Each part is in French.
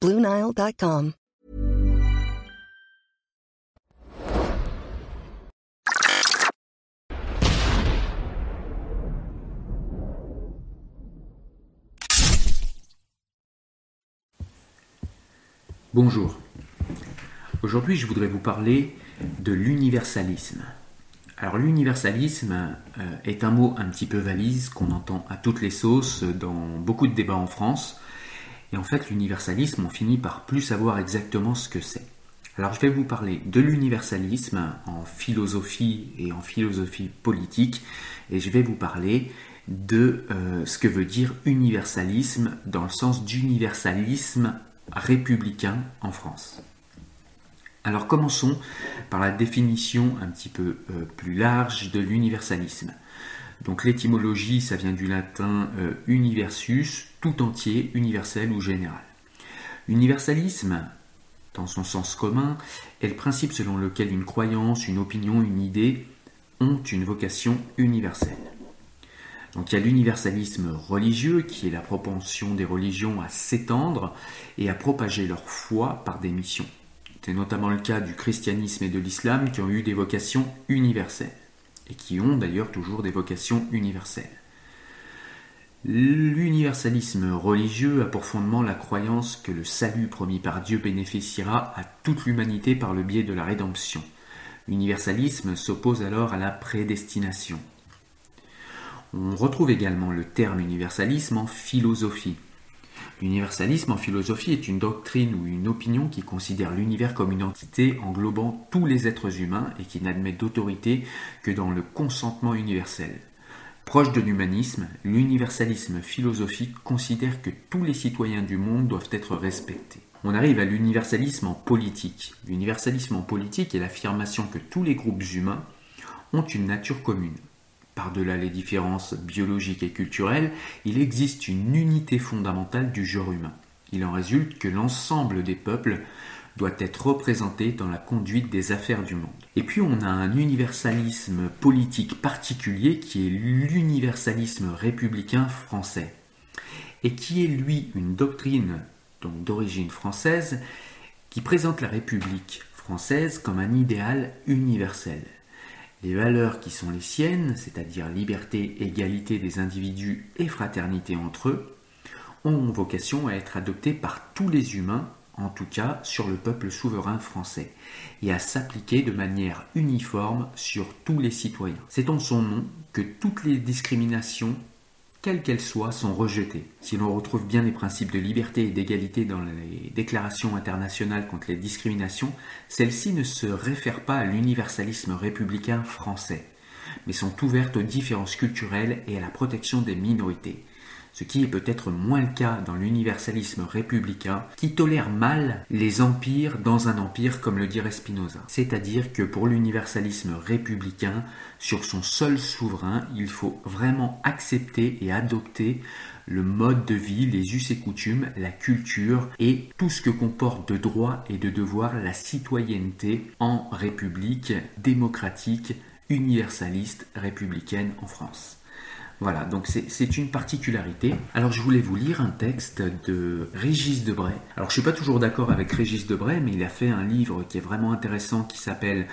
BlueNile.com. Bonjour. Aujourd'hui, je voudrais vous parler de l'universalisme. Alors l'universalisme euh, est un mot un petit peu valise qu'on entend à toutes les sauces dans beaucoup de débats en France. Et en fait, l'universalisme, on finit par plus savoir exactement ce que c'est. Alors je vais vous parler de l'universalisme en philosophie et en philosophie politique. Et je vais vous parler de euh, ce que veut dire universalisme dans le sens d'universalisme républicain en France. Alors commençons par la définition un petit peu euh, plus large de l'universalisme. Donc l'étymologie, ça vient du latin euh, universus, tout entier, universel ou général. Universalisme, dans son sens commun, est le principe selon lequel une croyance, une opinion, une idée ont une vocation universelle. Donc il y a l'universalisme religieux qui est la propension des religions à s'étendre et à propager leur foi par des missions. C'est notamment le cas du christianisme et de l'islam qui ont eu des vocations universelles, et qui ont d'ailleurs toujours des vocations universelles. L'universalisme religieux a pour fondement la croyance que le salut promis par Dieu bénéficiera à toute l'humanité par le biais de la rédemption. L'universalisme s'oppose alors à la prédestination. On retrouve également le terme universalisme en philosophie. L'universalisme en philosophie est une doctrine ou une opinion qui considère l'univers comme une entité englobant tous les êtres humains et qui n'admet d'autorité que dans le consentement universel. Proche de l'humanisme, l'universalisme philosophique considère que tous les citoyens du monde doivent être respectés. On arrive à l'universalisme en politique. L'universalisme en politique est l'affirmation que tous les groupes humains ont une nature commune. Par-delà les différences biologiques et culturelles, il existe une unité fondamentale du genre humain. Il en résulte que l'ensemble des peuples doit être représenté dans la conduite des affaires du monde. Et puis on a un universalisme politique particulier qui est l'universalisme républicain français, et qui est lui une doctrine d'origine française qui présente la République française comme un idéal universel. Les valeurs qui sont les siennes, c'est-à-dire liberté, égalité des individus et fraternité entre eux, ont vocation à être adoptées par tous les humains, en tout cas sur le peuple souverain français, et à s'appliquer de manière uniforme sur tous les citoyens. C'est en son nom que toutes les discriminations quelles qu'elles soient, sont rejetées. Si l'on retrouve bien les principes de liberté et d'égalité dans les déclarations internationales contre les discriminations, celles-ci ne se réfèrent pas à l'universalisme républicain français, mais sont ouvertes aux différences culturelles et à la protection des minorités. Ce qui est peut-être moins le cas dans l'universalisme républicain, qui tolère mal les empires dans un empire comme le dirait Spinoza. C'est-à-dire que pour l'universalisme républicain, sur son seul souverain, il faut vraiment accepter et adopter le mode de vie, les us et coutumes, la culture et tout ce que comporte de droits et de devoirs la citoyenneté en république démocratique, universaliste, républicaine en France. Voilà, donc c'est une particularité. Alors je voulais vous lire un texte de Régis Debray. Alors je suis pas toujours d'accord avec Régis Debray, mais il a fait un livre qui est vraiment intéressant qui s'appelle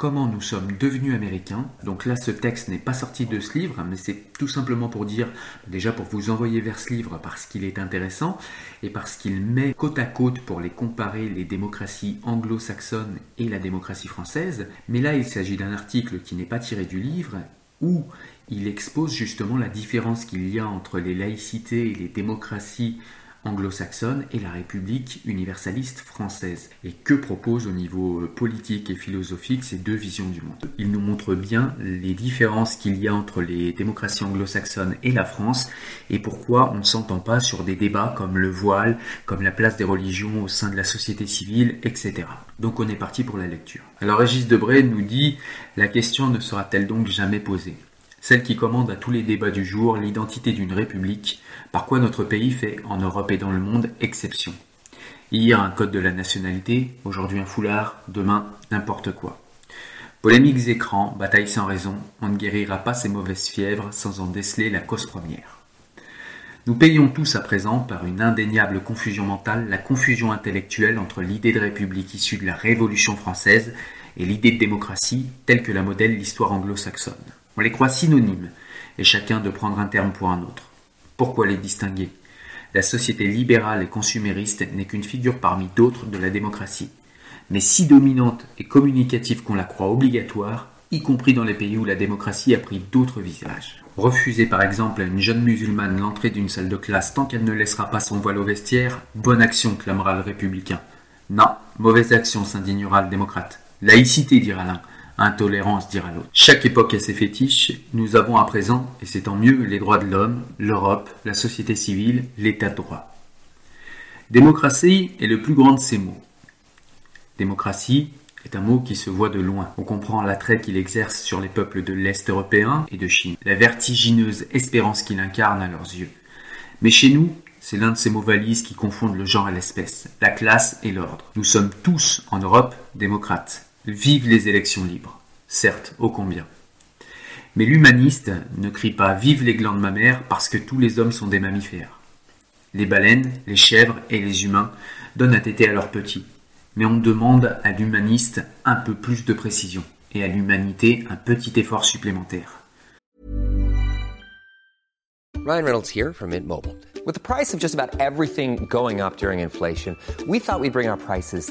Comment nous sommes devenus américains. Donc là, ce texte n'est pas sorti de ce livre, mais c'est tout simplement pour dire, déjà pour vous envoyer vers ce livre parce qu'il est intéressant et parce qu'il met côte à côte pour les comparer les démocraties anglo-saxonnes et la démocratie française. Mais là, il s'agit d'un article qui n'est pas tiré du livre où il expose justement la différence qu'il y a entre les laïcités et les démocraties anglo-saxonnes et la République universaliste française, et que proposent au niveau euh, politique et philosophique ces deux visions du monde? Il nous montre bien les différences qu'il y a entre les démocraties anglo-saxonnes et la France, et pourquoi on ne s'entend pas sur des débats comme le voile, comme la place des religions au sein de la société civile, etc. Donc on est parti pour la lecture. Alors Régis Debray nous dit, la question ne sera-t-elle donc jamais posée? Celle qui commande à tous les débats du jour l'identité d'une république, par quoi notre pays fait, en Europe et dans le monde, exception. Hier un code de la nationalité, aujourd'hui un foulard, demain n'importe quoi. Polémiques écrans, batailles sans raison, on ne guérira pas ces mauvaises fièvres sans en déceler la cause première. Nous payons tous à présent, par une indéniable confusion mentale, la confusion intellectuelle entre l'idée de république issue de la Révolution française et l'idée de démocratie telle que la modèle l'histoire anglo-saxonne. On les croit synonymes, et chacun de prendre un terme pour un autre? Pourquoi les distinguer? La société libérale et consumériste n'est qu'une figure parmi d'autres de la démocratie, mais si dominante et communicative qu'on la croit obligatoire, y compris dans les pays où la démocratie a pris d'autres visages. Refuser par exemple à une jeune musulmane l'entrée d'une salle de classe tant qu'elle ne laissera pas son voile au vestiaire, bonne action, clamera le républicain. Non, mauvaise action, s'indignera le démocrate. Laïcité, dira l'un. Intolérance, dira l'autre. Chaque époque a ses fétiches. Nous avons à présent, et c'est tant mieux, les droits de l'homme, l'Europe, la société civile, l'état de droit. Démocratie est le plus grand de ces mots. Démocratie est un mot qui se voit de loin. On comprend l'attrait qu'il exerce sur les peuples de l'Est européen et de Chine, la vertigineuse espérance qu'il incarne à leurs yeux. Mais chez nous, c'est l'un de ces mots valises qui confondent le genre et l'espèce, la classe et l'ordre. Nous sommes tous, en Europe, démocrates. Vive les élections libres. Certes, ô combien. Mais l'humaniste ne crie pas Vive les glandes mammaires parce que tous les hommes sont des mammifères. Les baleines, les chèvres et les humains donnent à téter à leurs petits. Mais on demande à l'humaniste un peu plus de précision et à l'humanité un petit effort supplémentaire. Ryan Reynolds here from Mint Mobile. With the price of just about everything going up during inflation, we thought we'd bring our prices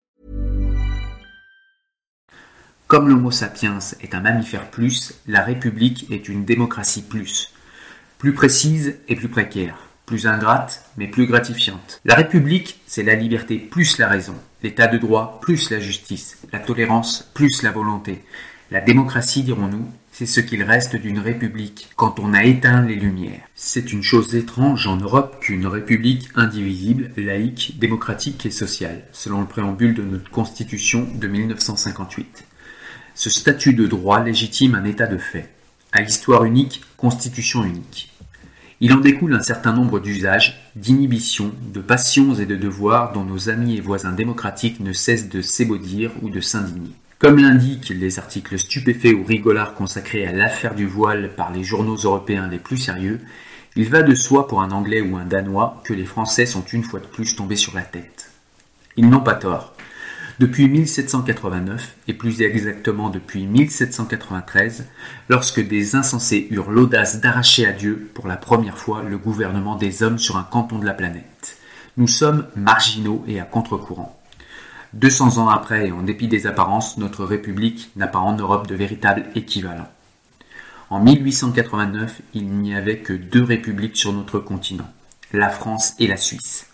Comme l'Homo sapiens est un mammifère plus, la République est une démocratie plus. Plus précise et plus précaire. Plus ingrate, mais plus gratifiante. La République, c'est la liberté plus la raison. L'état de droit plus la justice. La tolérance plus la volonté. La démocratie, dirons-nous, c'est ce qu'il reste d'une république quand on a éteint les lumières. C'est une chose étrange en Europe qu'une république indivisible, laïque, démocratique et sociale, selon le préambule de notre constitution de 1958. Ce statut de droit légitime un état de fait. À histoire unique, constitution unique. Il en découle un certain nombre d'usages, d'inhibitions, de passions et de devoirs dont nos amis et voisins démocratiques ne cessent de s'ébaudir ou de s'indigner. Comme l'indiquent les articles stupéfaits ou rigolards consacrés à l'affaire du voile par les journaux européens les plus sérieux, il va de soi pour un Anglais ou un Danois que les Français sont une fois de plus tombés sur la tête. Ils n'ont pas tort. Depuis 1789, et plus exactement depuis 1793, lorsque des insensés eurent l'audace d'arracher à Dieu pour la première fois le gouvernement des hommes sur un canton de la planète. Nous sommes marginaux et à contre-courant. 200 ans après, et en dépit des apparences, notre République n'a pas en Europe de véritable équivalent. En 1889, il n'y avait que deux républiques sur notre continent, la France et la Suisse.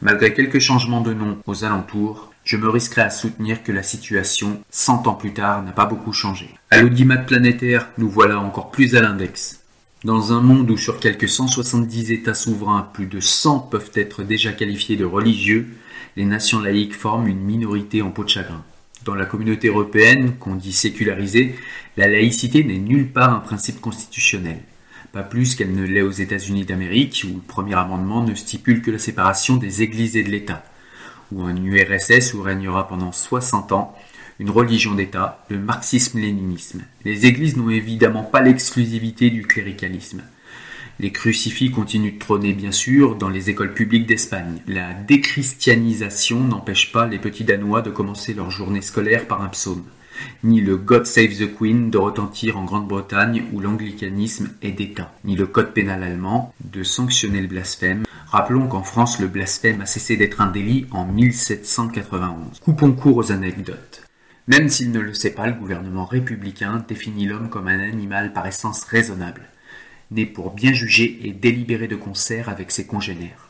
Malgré quelques changements de nom aux alentours, je me risquerai à soutenir que la situation, 100 ans plus tard, n'a pas beaucoup changé. À l'audimat planétaire, nous voilà encore plus à l'index. Dans un monde où sur quelques 170 États souverains, plus de 100 peuvent être déjà qualifiés de religieux, les nations laïques forment une minorité en peau de chagrin. Dans la communauté européenne, qu'on dit sécularisée, la laïcité n'est nulle part un principe constitutionnel. Pas plus qu'elle ne l'est aux États-Unis d'Amérique, où le premier amendement ne stipule que la séparation des églises et de l'État, ou un URSS où régnera pendant 60 ans une religion d'État, le marxisme-léninisme. Les églises n'ont évidemment pas l'exclusivité du cléricalisme. Les crucifix continuent de trôner bien sûr dans les écoles publiques d'Espagne. La déchristianisation n'empêche pas les petits Danois de commencer leur journée scolaire par un psaume, ni le God Save the Queen de retentir en Grande-Bretagne où l'anglicanisme est d'État, ni le code pénal allemand de sanctionner le blasphème. Rappelons qu'en France le blasphème a cessé d'être un délit en 1791. Coupons court aux anecdotes. Même s'il ne le sait pas, le gouvernement républicain définit l'homme comme un animal par essence raisonnable né pour bien juger et délibérer de concert avec ses congénères.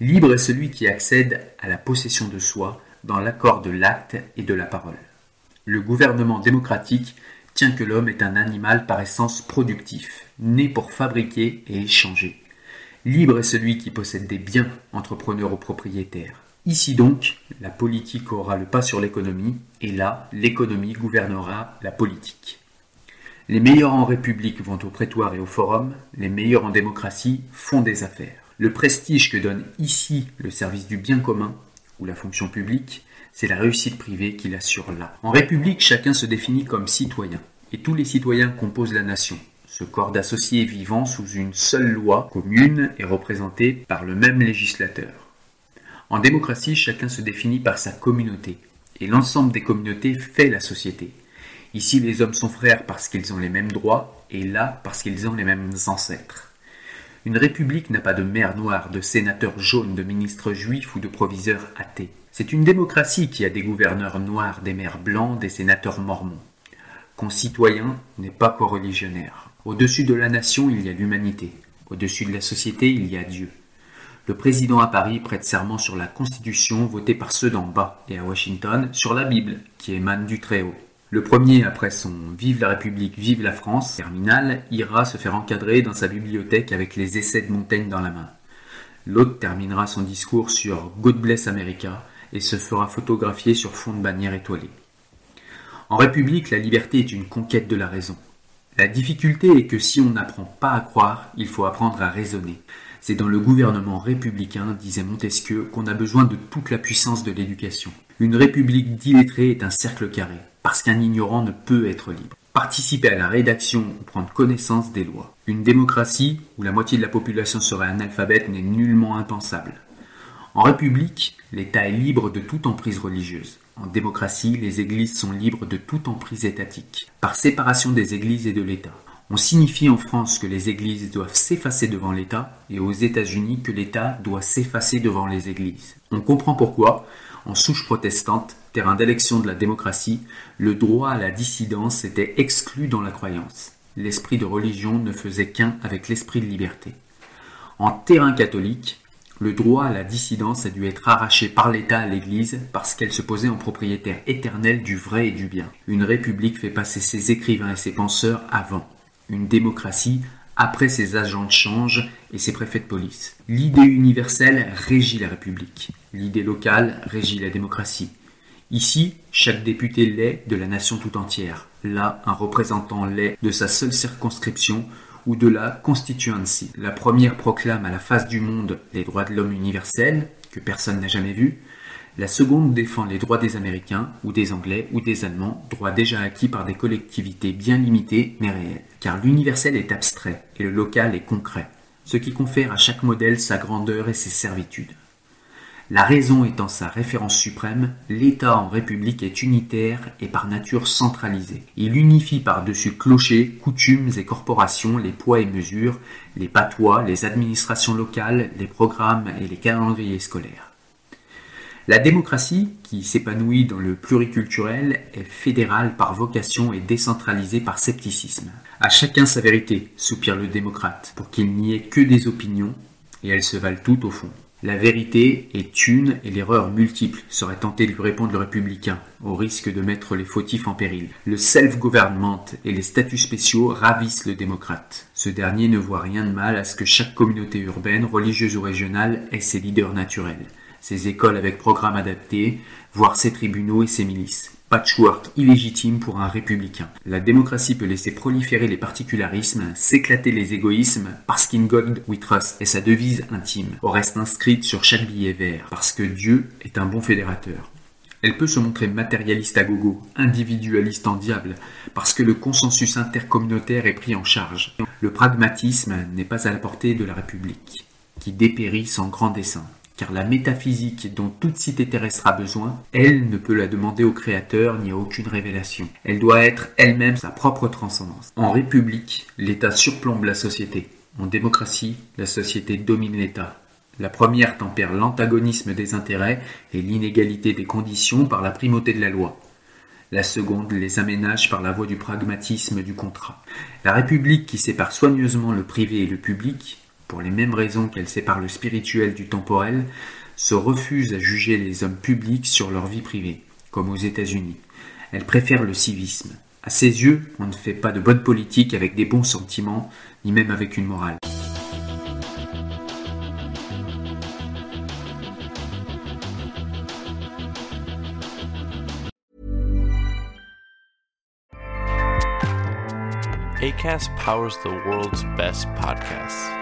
Libre est celui qui accède à la possession de soi dans l'accord de l'acte et de la parole. Le gouvernement démocratique tient que l'homme est un animal par essence productif, né pour fabriquer et échanger. Libre est celui qui possède des biens, entrepreneur ou propriétaire. Ici donc, la politique aura le pas sur l'économie, et là, l'économie gouvernera la politique. Les meilleurs en République vont au prétoire et au forum, les meilleurs en démocratie font des affaires. Le prestige que donne ici le service du bien commun, ou la fonction publique, c'est la réussite privée qui l'assure là. En République, chacun se définit comme citoyen, et tous les citoyens composent la nation. Ce corps d'associés vivant sous une seule loi commune est représenté par le même législateur. En démocratie, chacun se définit par sa communauté, et l'ensemble des communautés fait la société. Ici, les hommes sont frères parce qu'ils ont les mêmes droits, et là parce qu'ils ont les mêmes ancêtres. Une république n'a pas de maire noir, de sénateur jaune, de ministre juif ou de proviseur athée. C'est une démocratie qui a des gouverneurs noirs, des maires blancs, des sénateurs mormons. Concitoyen n'est pas coreligionnaire. Au-dessus de la nation, il y a l'humanité. Au-dessus de la société, il y a Dieu. Le président à Paris prête serment sur la Constitution votée par ceux d'en bas et à Washington sur la Bible qui émane du Très-Haut. Le premier, après son Vive la République, vive la France terminal, ira se faire encadrer dans sa bibliothèque avec les essais de Montaigne dans la main. L'autre terminera son discours sur God bless America et se fera photographier sur fond de bannière étoilée. En République, la liberté est une conquête de la raison. La difficulté est que si on n'apprend pas à croire, il faut apprendre à raisonner. C'est dans le gouvernement républicain, disait Montesquieu, qu'on a besoin de toute la puissance de l'éducation. Une république d'illettrés est un cercle carré parce qu'un ignorant ne peut être libre. Participer à la rédaction ou prendre connaissance des lois. Une démocratie où la moitié de la population serait analphabète n'est nullement impensable. En République, l'État est libre de toute emprise religieuse. En démocratie, les églises sont libres de toute emprise étatique, par séparation des églises et de l'État. On signifie en France que les églises doivent s'effacer devant l'État et aux États-Unis que l'État doit s'effacer devant les églises. On comprend pourquoi, en souche protestante, terrain d'élection de la démocratie, le droit à la dissidence était exclu dans la croyance. L'esprit de religion ne faisait qu'un avec l'esprit de liberté. En terrain catholique, le droit à la dissidence a dû être arraché par l'État à l'Église parce qu'elle se posait en propriétaire éternelle du vrai et du bien. Une république fait passer ses écrivains et ses penseurs avant. Une démocratie après ses agents de change et ses préfets de police. L'idée universelle régit la République. L'idée locale régit la démocratie. Ici, chaque député l'est de la nation tout entière. Là, un représentant l'est de sa seule circonscription ou de la constituency. La première proclame à la face du monde les droits de l'homme universels, que personne n'a jamais vus. La seconde défend les droits des Américains, ou des Anglais, ou des Allemands, droits déjà acquis par des collectivités bien limitées mais réelles. Car l'universel est abstrait et le local est concret, ce qui confère à chaque modèle sa grandeur et ses servitudes. La raison étant sa référence suprême, l'État en République est unitaire et par nature centralisé. Il unifie par-dessus clochers, coutumes et corporations les poids et mesures, les patois, les administrations locales, les programmes et les calendriers scolaires. La démocratie, qui s'épanouit dans le pluriculturel, est fédérale par vocation et décentralisée par scepticisme. À chacun sa vérité, soupire le démocrate, pour qu'il n'y ait que des opinions, et elles se valent toutes au fond. La vérité est une et l'erreur multiple, serait tenté de lui répondre le républicain, au risque de mettre les fautifs en péril. Le self-government et les statuts spéciaux ravissent le démocrate. Ce dernier ne voit rien de mal à ce que chaque communauté urbaine, religieuse ou régionale ait ses leaders naturels, ses écoles avec programmes adaptés, voire ses tribunaux et ses milices patchwork illégitime pour un républicain. La démocratie peut laisser proliférer les particularismes, s'éclater les égoïsmes, parce qu'in God we trust est sa devise intime, au reste inscrite sur chaque billet vert, parce que Dieu est un bon fédérateur. Elle peut se montrer matérialiste à gogo, individualiste en diable, parce que le consensus intercommunautaire est pris en charge. Le pragmatisme n'est pas à la portée de la République, qui dépérit sans grand dessein car la métaphysique dont toute cité terrestre a besoin, elle ne peut la demander au Créateur ni à aucune révélation. Elle doit être elle-même sa propre transcendance. En République, l'État surplombe la société. En démocratie, la société domine l'État. La première tempère l'antagonisme des intérêts et l'inégalité des conditions par la primauté de la loi. La seconde les aménage par la voie du pragmatisme du contrat. La République qui sépare soigneusement le privé et le public pour les mêmes raisons qu'elle sépare le spirituel du temporel, se refuse à juger les hommes publics sur leur vie privée, comme aux États-Unis. Elle préfère le civisme. À ses yeux, on ne fait pas de bonne politique avec des bons sentiments, ni même avec une morale. ACAST powers the world's best podcasts.